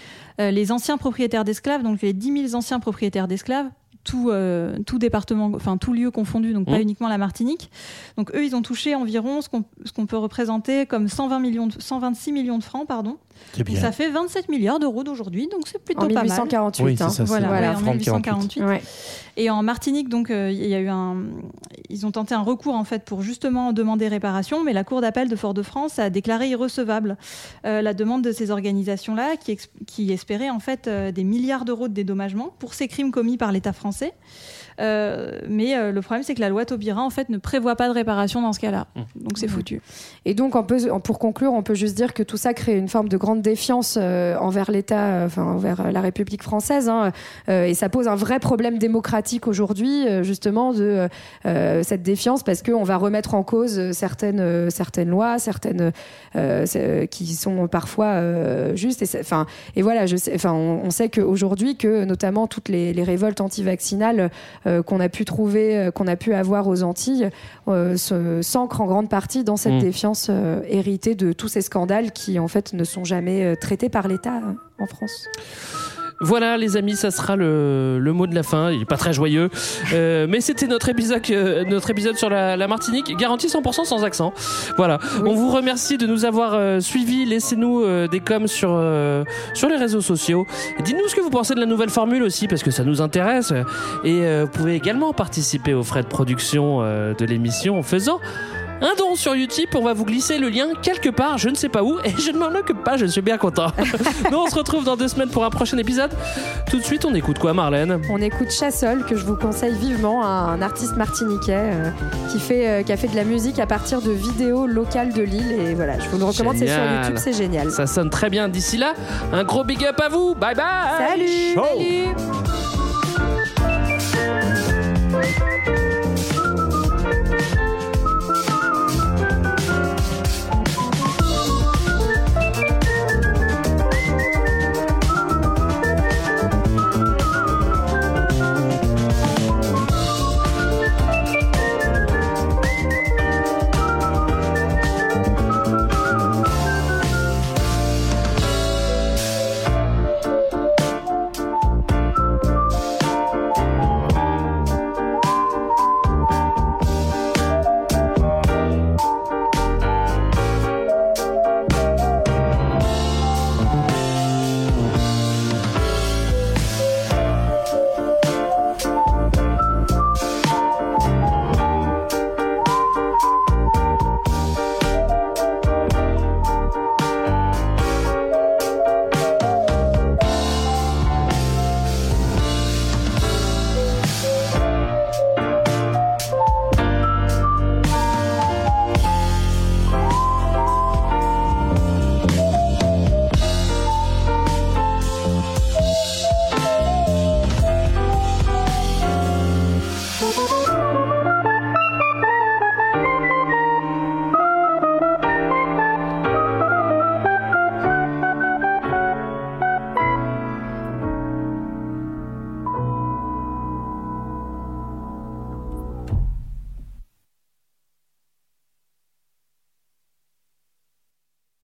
euh, les anciens propriétaires d'esclaves, donc les 10 000 anciens propriétaires d'esclaves, tout, euh, tout département, enfin tout lieu confondu, donc pas Mmh. uniquement la Martinique. Donc eux, ils ont touché environ ce qu'on qu'on peut représenter comme 120 millions, de- 126 millions de francs, pardon. Donc ça fait 27 milliards d'euros d'aujourd'hui, donc c'est plutôt En pas mal. 1848. Oui, c'est hein. ça, Voilà, Voilà. ouais, en francs 1848. Ouais. Et en Martinique, donc, euh, il y a eu un, ils ont tenté un recours en fait pour justement demander réparation, mais la Cour d'appel de Fort-de-France a déclaré irrecevable euh, la demande de ces organisations-là, qui, ex- qui espéraient en fait euh, des milliards d'euros de dédommagement pour ces crimes commis par l'État français. Euh, mais euh, le problème, c'est que la loi Taubira, en fait, ne prévoit pas de réparation dans ce cas-là. Donc c'est foutu. Et donc, on peut, pour conclure, on peut juste dire que tout ça crée une forme de grande défiance euh, envers l'État, euh, enfin envers la République française, hein, euh, et ça pose un vrai problème démocratique aujourd'hui, euh, justement, de euh, cette défiance, parce qu'on va remettre en cause certaines, euh, certaines lois, certaines euh, qui sont parfois euh, justes. Et, c'est- enfin, et voilà, je sais, enfin, on, on sait qu'aujourd'hui, que notamment toutes les, les révoltes anti-vaccinales euh, qu'on a pu trouver, euh, qu'on a pu avoir aux Antilles, euh, s'ancrent en grande partie dans cette Mm. défiance euh, héritée de tous ces scandales qui en fait ne sont jamais euh, traités par l'État euh, en France. Voilà, les amis, ça sera le, le mot de la fin. Il est pas très joyeux, Euh, mais c'était notre épisode, euh, notre épisode sur la, la Martinique, garanti 100% sans accent. Voilà. On vous remercie de nous avoir euh, suivis. Laissez-nous euh, des coms sur euh, sur les réseaux sociaux. Dites-nous ce que vous pensez de la nouvelle formule aussi, parce que ça nous intéresse. Et euh, vous pouvez également participer aux frais de production euh, de l'émission en faisant un don sur Utip. On va vous glisser le lien quelque part, je ne sais pas où, et je ne m'en occupe pas, je suis bien content. Nous, on se retrouve dans deux semaines pour un prochain épisode. Tout de suite, on écoute quoi, Marlène? On écoute Chassol, que je vous conseille vivement, un artiste martiniquais euh, qui, fait, euh, qui a fait de la musique à partir de vidéos locales de Lille. Et voilà, je vous le recommande, c'est sur YouTube, c'est génial. Ça sonne très bien. D'ici là, un gros big up à vous. Bye bye salut